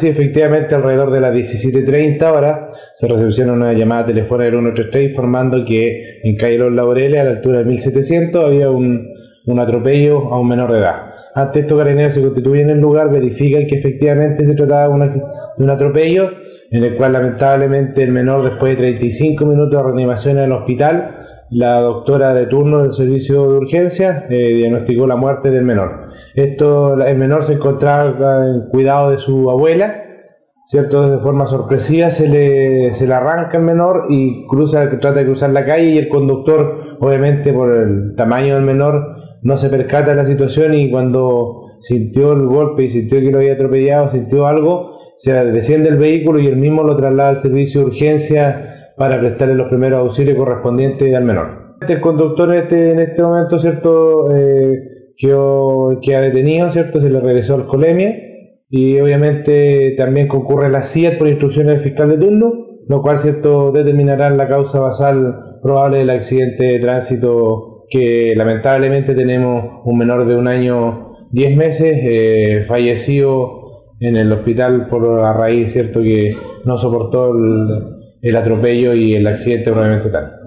Sí, efectivamente, alrededor de las 17.30 horas se recepciona una llamada telefónica del 133 informando que en calle Los Laureles, a la altura de 1700, había un, atropello a un menor de edad. Ante esto, Carabineros se constituyen en el lugar, verifican que efectivamente se trataba de, de un atropello, en el cual lamentablemente el menor, después de 35 minutos de reanimación en el hospital, la doctora de turno del servicio de urgencia eh, diagnosticó la muerte del menor. Esto, el menor se encontraba en cuidado de su abuela, ¿cierto? De forma sorpresiva se le, se le arranca el menor y cruza, trata de cruzar la calle y el conductor, obviamente por el tamaño del menor, no se percata de la situación y cuando sintió el golpe y sintió que lo había atropellado, sintió algo, se desciende el vehículo y él mismo lo traslada al servicio de urgencia para prestarle los primeros auxilios correspondientes al menor. El conductor en este, en este momento, ¿cierto? Eh, que ha detenido, ¿cierto? Se le regresó al colemia y obviamente también concurre la CIAT por instrucciones del fiscal de turno, lo cual, ¿cierto?, determinará la causa basal probable del accidente de tránsito que lamentablemente tenemos un menor de un año 10 meses eh, fallecido en el hospital por a raíz, ¿cierto?, que no soportó el, el atropello y el accidente probablemente tal.